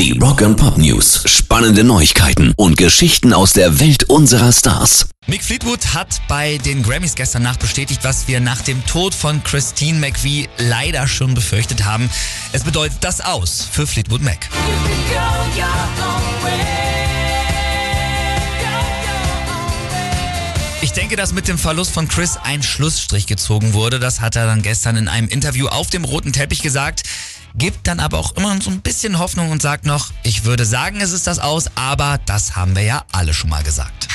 Die Rock and Pop News. Spannende Neuigkeiten und Geschichten aus der Welt unserer Stars. Mick Fleetwood hat bei den Grammys gestern Nacht bestätigt, was wir nach dem Tod von Christine McVie leider schon befürchtet haben. Es bedeutet das aus für Fleetwood Mac. Ich denke, dass mit dem Verlust von Chris ein Schlussstrich gezogen wurde. Das hat er dann gestern in einem Interview auf dem roten Teppich gesagt gibt dann aber auch immer so ein bisschen Hoffnung und sagt noch, ich würde sagen, es ist das aus, aber das haben wir ja alle schon mal gesagt.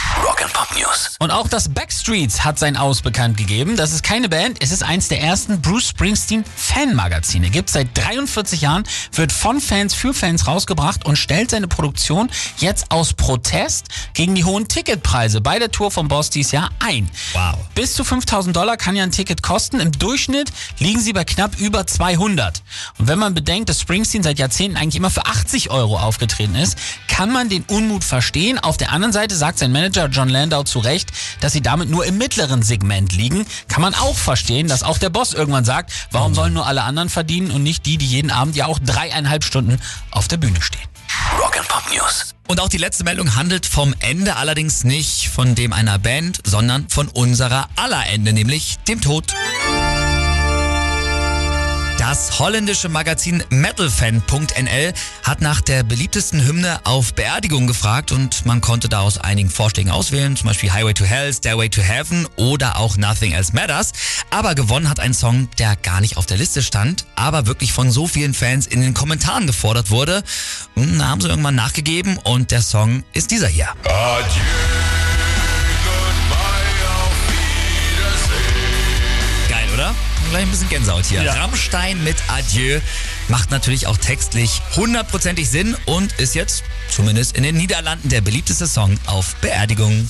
Rock'n'Pop News. Und auch das Backstreets hat sein Aus bekannt gegeben. Das ist keine Band, es ist eins der ersten Bruce Springsteen Fanmagazine. Gibt seit 43 Jahren, wird von Fans für Fans rausgebracht und stellt seine Produktion jetzt aus Protest gegen die hohen Ticketpreise bei der Tour vom Boss dieses Jahr ein. Wow. Bis zu 5000 Dollar kann ja ein Ticket kosten. Im Durchschnitt liegen sie bei knapp über 200. Und wenn man bedenkt, dass Springsteen seit Jahrzehnten eigentlich immer für 80 Euro aufgetreten ist, kann man den Unmut verstehen. Auf der anderen Seite sagt sein Manager John Landau zu Recht, dass sie damit nur im mittleren Segment liegen. Kann man auch verstehen, dass auch der Boss irgendwann sagt, warum sollen nur alle anderen verdienen und nicht die, die jeden Abend ja auch dreieinhalb Stunden auf der Bühne stehen. Rock'n'Pop News. Und auch die letzte Meldung handelt vom Ende, allerdings nicht von dem einer Band, sondern von unserer aller Ende, nämlich dem Tod. Das holländische Magazin metalfan.nl hat nach der beliebtesten Hymne auf Beerdigung gefragt und man konnte da aus einigen Vorschlägen auswählen, zum Beispiel Highway to Hell, Stairway to Heaven oder auch Nothing Else Matters. Aber gewonnen hat ein Song, der gar nicht auf der Liste stand, aber wirklich von so vielen Fans in den Kommentaren gefordert wurde. Und da haben sie irgendwann nachgegeben und der Song ist dieser hier. Adieu, Gleich ein bisschen Gänsehaut hier. Ja. Rammstein mit Adieu macht natürlich auch textlich hundertprozentig Sinn und ist jetzt, zumindest in den Niederlanden, der beliebteste Song auf Beerdigung.